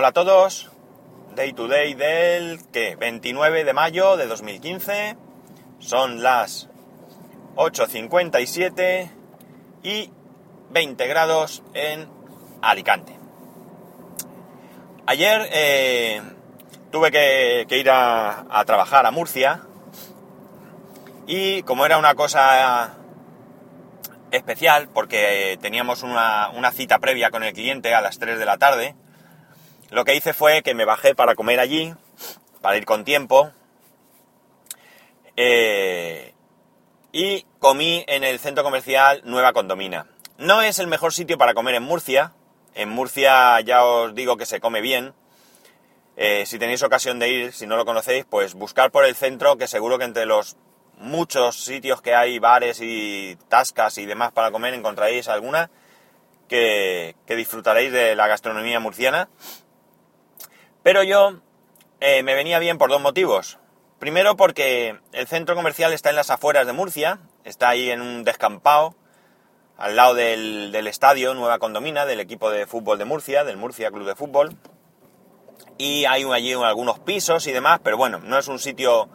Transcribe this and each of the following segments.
Hola a todos, Day to Day del ¿qué? 29 de mayo de 2015, son las 8.57 y 20 grados en Alicante. Ayer eh, tuve que, ir a, a, trabajar a Murcia y como era una cosa especial, porque teníamos una, una cita previa con el cliente a las 3 de la tarde, lo que hice fue que me bajé para comer allí, para ir con tiempo, eh, y comí en el centro comercial Nueva Condomina. No es el mejor sitio para comer en Murcia. En Murcia ya os digo que se come bien. Eh, si tenéis ocasión de ir, si no lo conocéis, pues buscar por el centro, que seguro que entre los muchos sitios que hay, bares y tascas y demás para comer, encontraréis alguna que disfrutaréis de la gastronomía murciana. Pero yo eh, me venía bien por dos motivos. Primero porque el centro comercial está en las afueras de Murcia, está ahí en un descampado, al lado del, estadio Nueva Condomina, del equipo de fútbol de Murcia, del Murcia Club de Fútbol. Y hay allí algunos pisos y demás, pero bueno, no es un sitio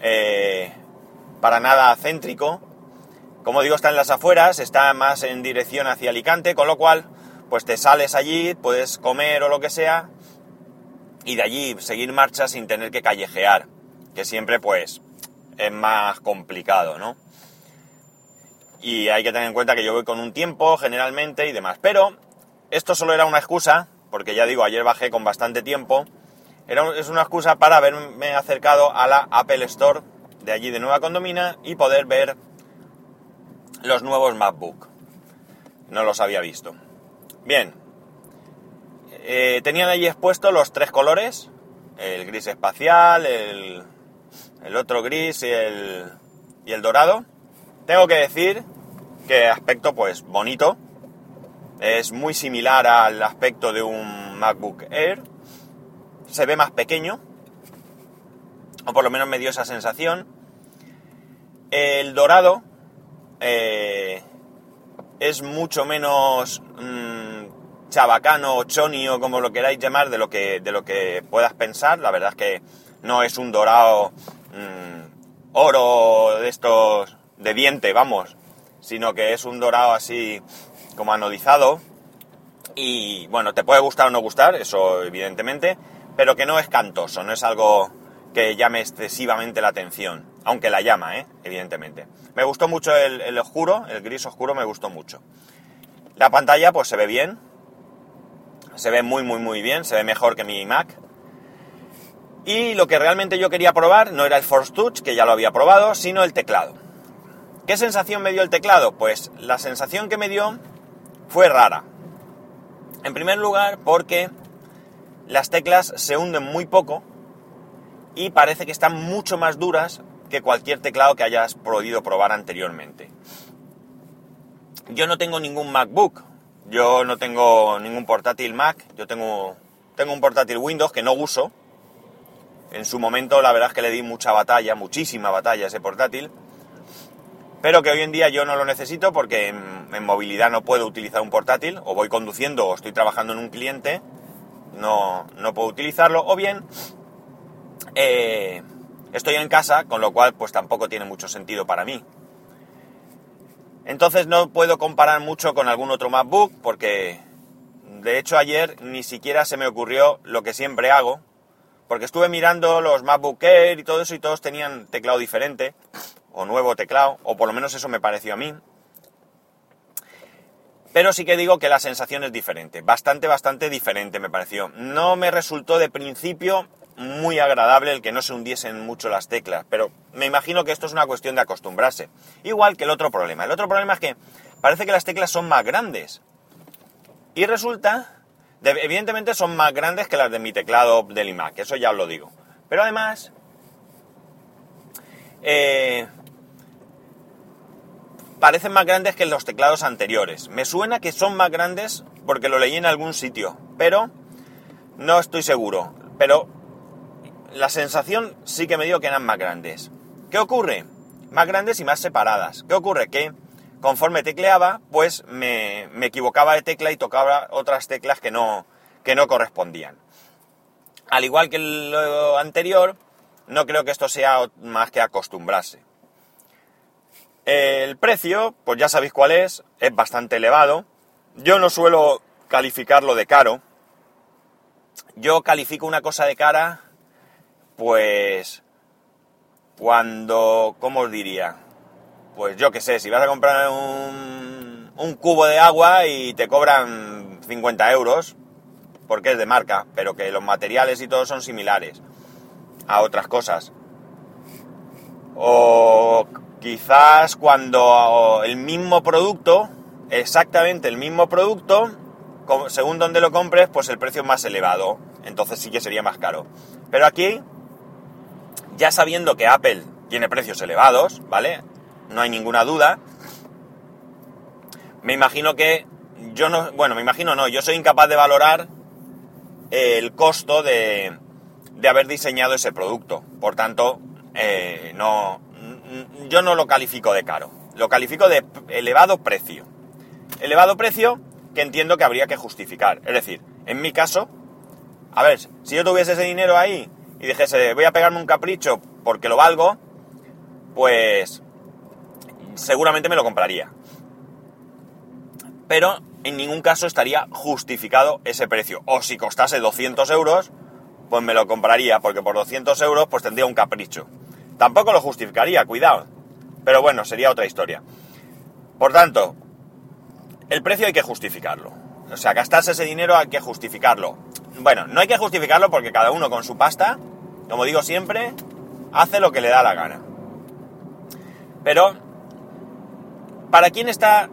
eh, para nada céntrico. Como digo, está en las afueras, está más en dirección hacia Alicante, con lo cual, pues te sales allí, puedes comer o lo que sea, y de allí seguir marcha sin tener que callejear, que siempre pues es más complicado, ¿no? Y hay que tener en cuenta que yo voy con un tiempo generalmente y demás. Pero esto solo era una excusa, porque ya digo, ayer bajé con bastante tiempo. Era, es una excusa para haberme acercado a la Apple Store de allí de Nueva Condomina y poder ver los nuevos MacBook. No los había visto. Bien, eh, tenían allí expuestos los tres colores, el gris espacial, el, otro gris y el, y el dorado. Tengo que decir que aspecto pues bonito, es muy similar al aspecto de un MacBook Air, se ve más pequeño, o por lo menos me dio esa sensación. El dorado eh, es mucho menos mm, chabacano o choni o como lo queráis llamar de lo que, de lo que puedas pensar. La verdad es que no es un dorado mm, oro de estos de diente, vamos, sino que es un dorado así como anodizado. Y bueno, te puede gustar o no gustar, eso evidentemente, pero que no es cantoso, no es algo que llame excesivamente la atención, aunque la llama, ¿eh? evidentemente. Me gustó mucho el, el oscuro, el gris oscuro me gustó mucho. La pantalla pues se ve bien, se ve muy, muy, muy bien, se ve mejor que mi Mac. Y lo que realmente yo quería probar no era el Force Touch, que ya lo había probado, sino el teclado. ¿Qué sensación me dio el teclado? Pues la sensación que me dio fue rara. En primer lugar, porque las teclas se hunden muy poco y parece que están mucho más duras que cualquier teclado que hayas podido probar anteriormente. Yo no tengo ningún MacBook, yo no tengo ningún portátil Mac, yo tengo, tengo un portátil Windows que no uso. En su momento la verdad es que le di mucha batalla, muchísima batalla a ese portátil. Pero que hoy en día yo no lo necesito porque en, movilidad no puedo utilizar un portátil. O voy conduciendo o estoy trabajando en un cliente. No, no puedo utilizarlo. O bien eh, estoy en casa, con lo cual pues tampoco tiene mucho sentido para mí. Entonces no puedo comparar mucho con algún otro MacBook porque de hecho ayer ni siquiera se me ocurrió lo que siempre hago, porque estuve mirando los MacBook Air y todo eso y todos tenían teclado diferente, o nuevo teclado, o por lo menos eso me pareció a mí. Pero sí que digo que la sensación es diferente, bastante, bastante diferente me pareció. No me resultó de principio muy agradable el que no se hundiesen mucho las teclas, pero me imagino que esto es una cuestión de acostumbrarse. Igual que el otro problema. El otro problema es que parece que las teclas son más grandes. Y resulta, evidentemente son más grandes que las de mi teclado del iMac, eso ya os lo digo. Pero además, eh, parecen más grandes que los teclados anteriores. Me suena que son más grandes porque lo leí en algún sitio, pero no estoy seguro. Pero la sensación sí que me dio que eran más grandes. ¿Qué ocurre? Más grandes y más separadas. ¿Qué ocurre? Que conforme tecleaba, pues me, equivocaba de tecla y tocaba otras teclas que no, que no correspondían. Al igual que lo anterior, no creo que esto sea más que acostumbrarse. El precio, pues ya sabéis cuál es, es bastante elevado. Yo no suelo calificarlo de caro. Yo califico una cosa de cara, pues cuando, ¿cómo os diría? Pues yo qué sé, si vas a comprar un, un cubo de agua y te cobran 50 euros, porque es de marca, pero que los materiales y todo son similares a otras cosas. O quizás cuando el mismo producto, exactamente el mismo producto, según donde lo compres, pues el precio es más elevado. Entonces sí que sería más caro. Pero aquí, ya sabiendo que Apple tiene precios elevados, ¿vale? No hay ninguna duda. Me imagino que yo no, bueno, me imagino no, yo soy incapaz de valorar el costo de, de haber diseñado ese producto. Por tanto, eh, no, yo no lo califico de caro, lo califico de elevado precio. Elevado precio que entiendo que habría que justificar. Es decir, en mi caso, a ver, si yo tuviese ese dinero ahí y dijese voy a pegarme un capricho porque lo valgo, pues seguramente me lo compraría. Pero en ningún caso estaría justificado ese precio. O si costase 200 euros, pues me lo compraría, porque por 200 euros pues tendría un capricho. Tampoco lo justificaría, cuidado. Pero bueno, sería otra historia. Por tanto, el precio hay que justificarlo. O sea, gastarse ese dinero hay que justificarlo. Bueno, no hay que justificarlo porque cada uno con su pasta, como digo siempre, hace lo que le da la gana. Pero, ¿para quién está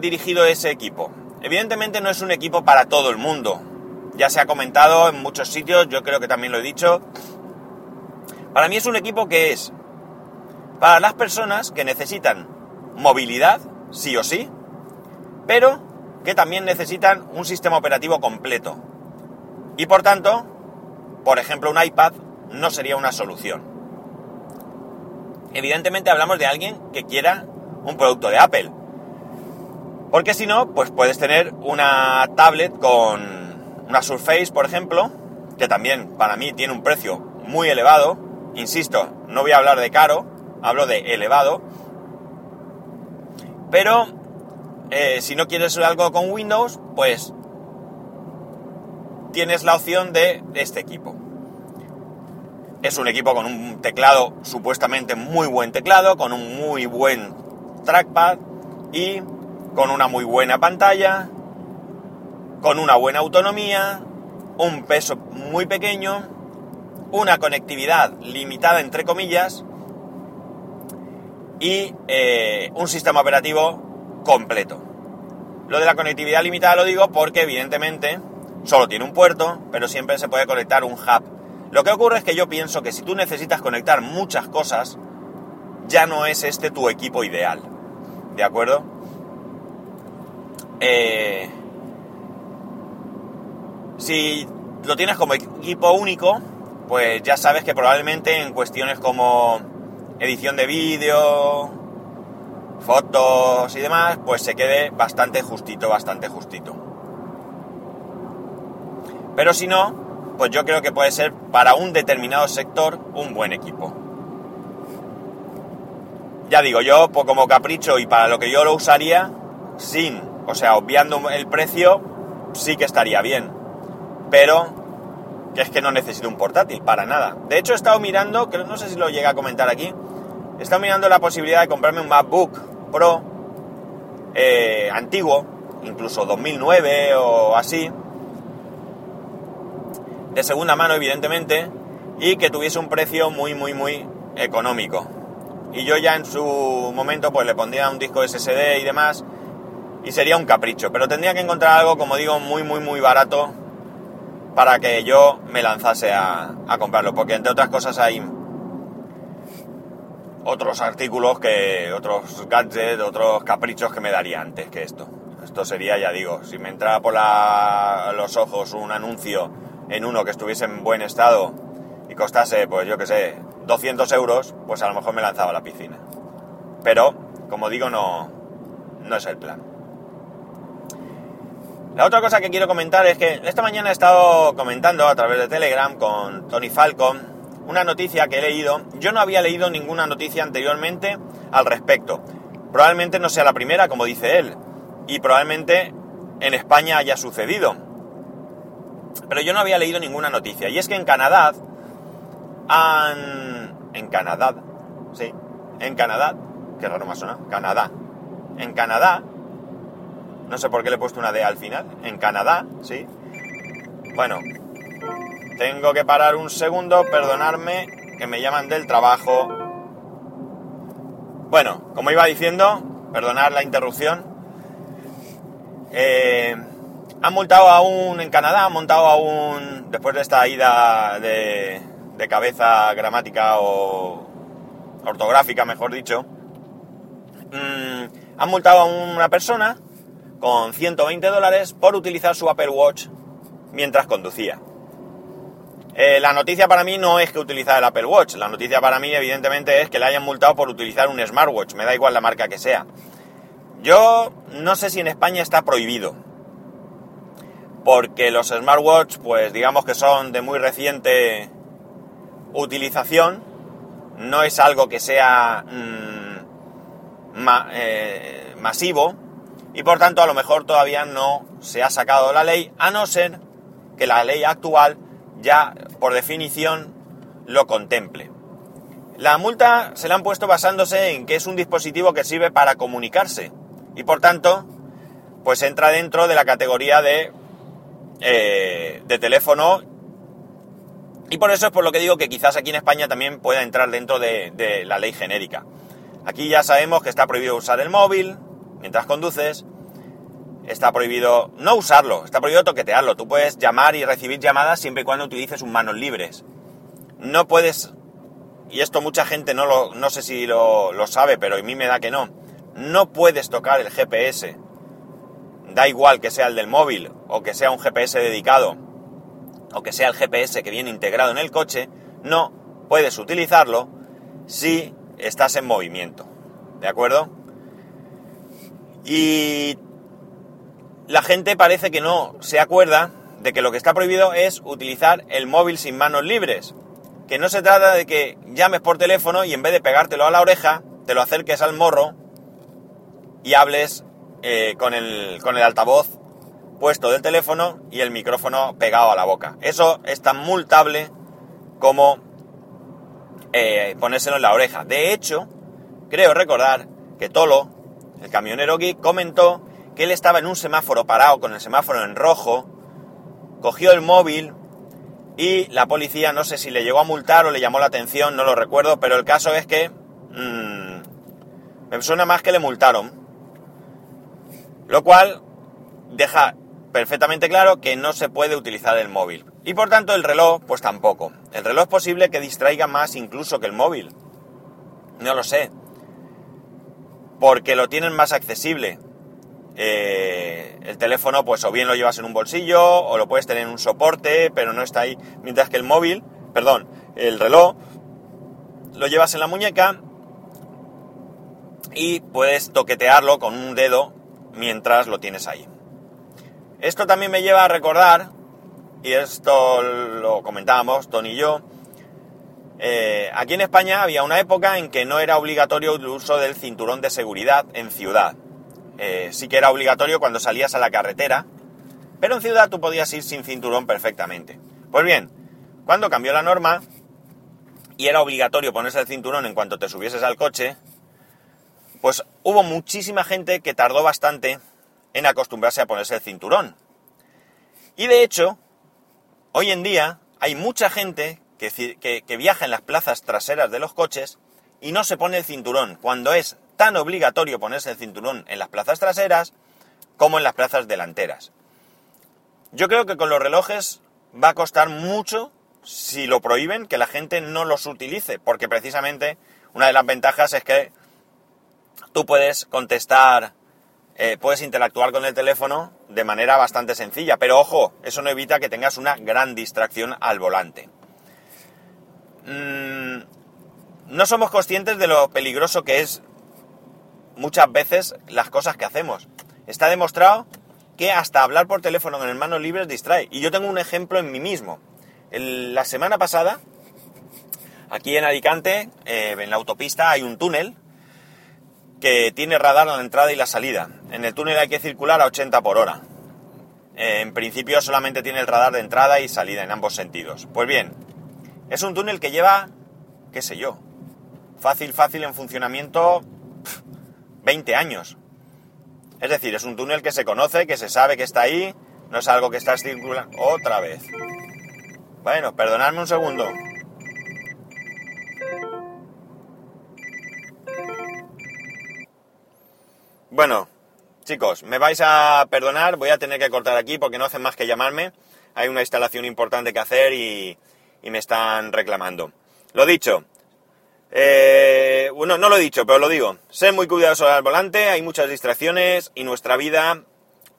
dirigido ese equipo? Evidentemente no es un equipo para todo el mundo. Ya se ha comentado en muchos sitios, yo creo que también lo he dicho. Para mí es un equipo que es para las personas que necesitan movilidad, sí o sí, pero que también necesitan un sistema operativo completo. Y por tanto, por ejemplo, un iPad no sería una solución. Evidentemente hablamos de alguien que quiera un producto de Apple. Porque si no, pues puedes tener una tablet con una Surface, por ejemplo, que también para mí tiene un precio muy elevado. Insisto, no voy a hablar de caro, hablo de elevado. Pero eh, si no quieres algo con Windows, pues tienes la opción de este equipo. Es un equipo con un teclado supuestamente muy buen teclado, con un muy buen trackpad y con una muy buena pantalla, con una buena autonomía, un peso muy pequeño, una conectividad limitada entre comillas y eh, un sistema operativo completo. Lo de la conectividad limitada lo digo porque evidentemente solo tiene un puerto, pero siempre se puede conectar un hub. Lo que ocurre es que yo pienso que si tú necesitas conectar muchas cosas, ya no es este tu equipo ideal. ¿De acuerdo? Eh, si lo tienes como equipo único, pues ya sabes que probablemente en cuestiones como edición de vídeo, fotos y demás, pues se quede bastante justito, bastante justito. Pero si no, pues yo creo que puede ser para un determinado sector un buen equipo. Ya digo, yo pues como capricho y para lo que yo lo usaría, sin, o sea, obviando el precio, sí que estaría bien. Pero que es que no necesito un portátil, para nada. De hecho, he estado mirando, que no sé si lo llega a comentar aquí, he estado mirando la posibilidad de comprarme un MacBook Pro eh, antiguo, incluso 2009 o así, de segunda mano evidentemente, y que tuviese un precio muy, muy, muy económico. Y yo ya en su momento pues le pondría un disco SSD y demás, y sería un capricho, pero tendría que encontrar algo, como digo, muy, muy, muy barato para que yo me lanzase a, a comprarlo, porque entre otras cosas hay otros artículos que otros gadgets, otros caprichos que me daría antes que esto. Esto sería, ya digo, si me entraba por los ojos un anuncio en uno que estuviese en buen estado y costase, pues yo que sé, 200 euros, pues a lo mejor me lanzaba a la piscina. Pero, como digo, no, no es el plan. La otra cosa que quiero comentar es que esta mañana he estado comentando a través de Telegram con Tony Falcon una noticia que he leído. Yo no había leído ninguna noticia anteriormente al respecto. Probablemente no sea la primera, como dice él, y probablemente en España haya sucedido. Pero yo no había leído ninguna noticia. Y es que en Canadá han... En Canadá, sí, en Canadá, qué raro me suena, Canadá. En Canadá no sé por qué le he puesto una D al final. En Canadá, sí. Bueno, tengo que parar un segundo, perdonarme, que me llaman del trabajo. Bueno, como iba diciendo, perdonar la interrupción. Eh, han multado a un, en Canadá, han montado a un, después de esta ida de, cabeza gramática o ortográfica, mejor dicho, mm, han multado a una persona con 120 dólares por utilizar su Apple Watch mientras conducía. Eh, la noticia para mí no es que utilizara el Apple Watch, la noticia para mí evidentemente es que le hayan multado por utilizar un smartwatch, me da igual la marca que sea. Yo no sé si en España está prohibido, porque los smartwatch pues digamos que son de muy reciente utilización, no es algo que sea mm, eh, masivo, y por tanto a lo mejor todavía no se ha sacado la ley, a no ser que la ley actual ya por definición lo contemple. La multa se la han puesto basándose en que es un dispositivo que sirve para comunicarse. Y por tanto pues entra dentro de la categoría de, eh, de teléfono y por eso es por lo que digo que quizás aquí en España también pueda entrar dentro de, la ley genérica. Aquí ya sabemos que está prohibido usar el móvil, mientras conduces, está prohibido no usarlo, está prohibido toquetearlo. Tú puedes llamar y recibir llamadas siempre y cuando utilices un manos libres. No puedes, y esto mucha gente no, lo, no sé si lo, lo sabe, pero a mí me da que no, no puedes tocar el GPS. Da igual que sea el del móvil o que sea un GPS dedicado o que sea el GPS que viene integrado en el coche, no puedes utilizarlo si estás en movimiento. ¿De acuerdo? Y la gente parece que no se acuerda de que lo que está prohibido es utilizar el móvil sin manos libres. Que no se trata de que llames por teléfono y en vez de pegártelo a la oreja, te lo acerques al morro y hables eh, con, el, con el altavoz puesto del teléfono y el micrófono pegado a la boca. Eso es tan multable como eh, ponérselo en la oreja. De hecho, creo recordar que Tolo el camionero geek comentó que él estaba en un semáforo parado con el semáforo en rojo, cogió el móvil y la policía no sé si le llegó a multar o le llamó la atención, no lo recuerdo, pero el caso es que mmm, me suena más que le multaron. Lo cual deja perfectamente claro que no se puede utilizar el móvil. Y por tanto el reloj, pues tampoco. El reloj es posible que distraiga más incluso que el móvil. No lo sé porque lo tienen más accesible. Eh, el teléfono, pues o bien lo llevas en un bolsillo, o lo puedes tener en un soporte, pero no está ahí. Mientras que el móvil, perdón, el reloj, lo llevas en la muñeca y puedes toquetearlo con un dedo mientras lo tienes ahí. Esto también me lleva a recordar, y esto lo comentábamos Tony y yo, eh, aquí en España había una época en que no era obligatorio el uso del cinturón de seguridad en ciudad. Eh, sí que era obligatorio cuando salías a la carretera, pero en ciudad tú podías ir sin cinturón perfectamente. Pues bien, cuando cambió la norma y era obligatorio ponerse el cinturón en cuanto te subieses al coche, pues hubo muchísima gente que tardó bastante en acostumbrarse a ponerse el cinturón. Y de hecho, hoy en día hay mucha gente que, viaja en las plazas traseras de los coches y no se pone el cinturón, cuando es tan obligatorio ponerse el cinturón en las plazas traseras como en las plazas delanteras. Yo creo que con los relojes va a costar mucho si lo prohíben que la gente no los utilice, porque precisamente una de las ventajas es que tú puedes contestar, eh, puedes interactuar con el teléfono de manera bastante sencilla, pero ojo, eso no evita que tengas una gran distracción al volante. Mm, no somos conscientes de lo peligroso que es muchas veces las cosas que hacemos. Está demostrado que hasta hablar por teléfono en manos libres distrae. Y yo tengo un ejemplo en mí mismo. la semana pasada, aquí en Alicante, eh, en la autopista, hay un túnel que tiene radar la entrada y la salida. En el túnel hay que circular a 80 por hora. Eh, en principio solamente tiene el radar de entrada y salida en ambos sentidos. Pues bien, es un túnel que lleva, qué sé yo, fácil, fácil en funcionamiento 20 años. Es decir, es un túnel que se conoce, que se sabe que está ahí, no es algo que está circulando otra vez. Bueno, perdonadme un segundo. Bueno, chicos, me vais a perdonar, voy a tener que cortar aquí porque no hacen más que llamarme. Hay una instalación importante que hacer y, me están reclamando. Lo dicho, eh, bueno, no lo he dicho, pero lo digo. Sé muy cuidadoso al volante, hay muchas distracciones y nuestra vida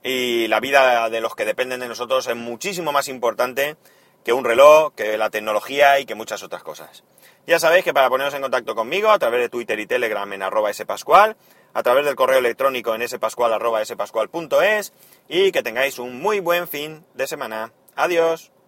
y la vida de los que dependen de nosotros es muchísimo más importante que un reloj, que la tecnología y que muchas otras cosas. Ya sabéis que para poneros en contacto conmigo a través de Twitter y Telegram en arroba spascual, a través del correo electrónico en spascual.es y que tengáis un muy buen fin de semana. Adiós.